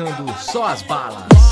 tocando só as balas.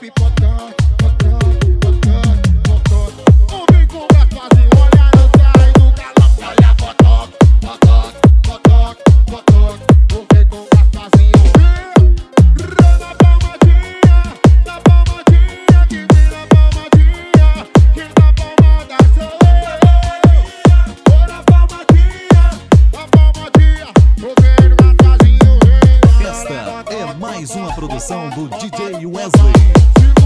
l'esprit portant. uma produção do DJ Wesley.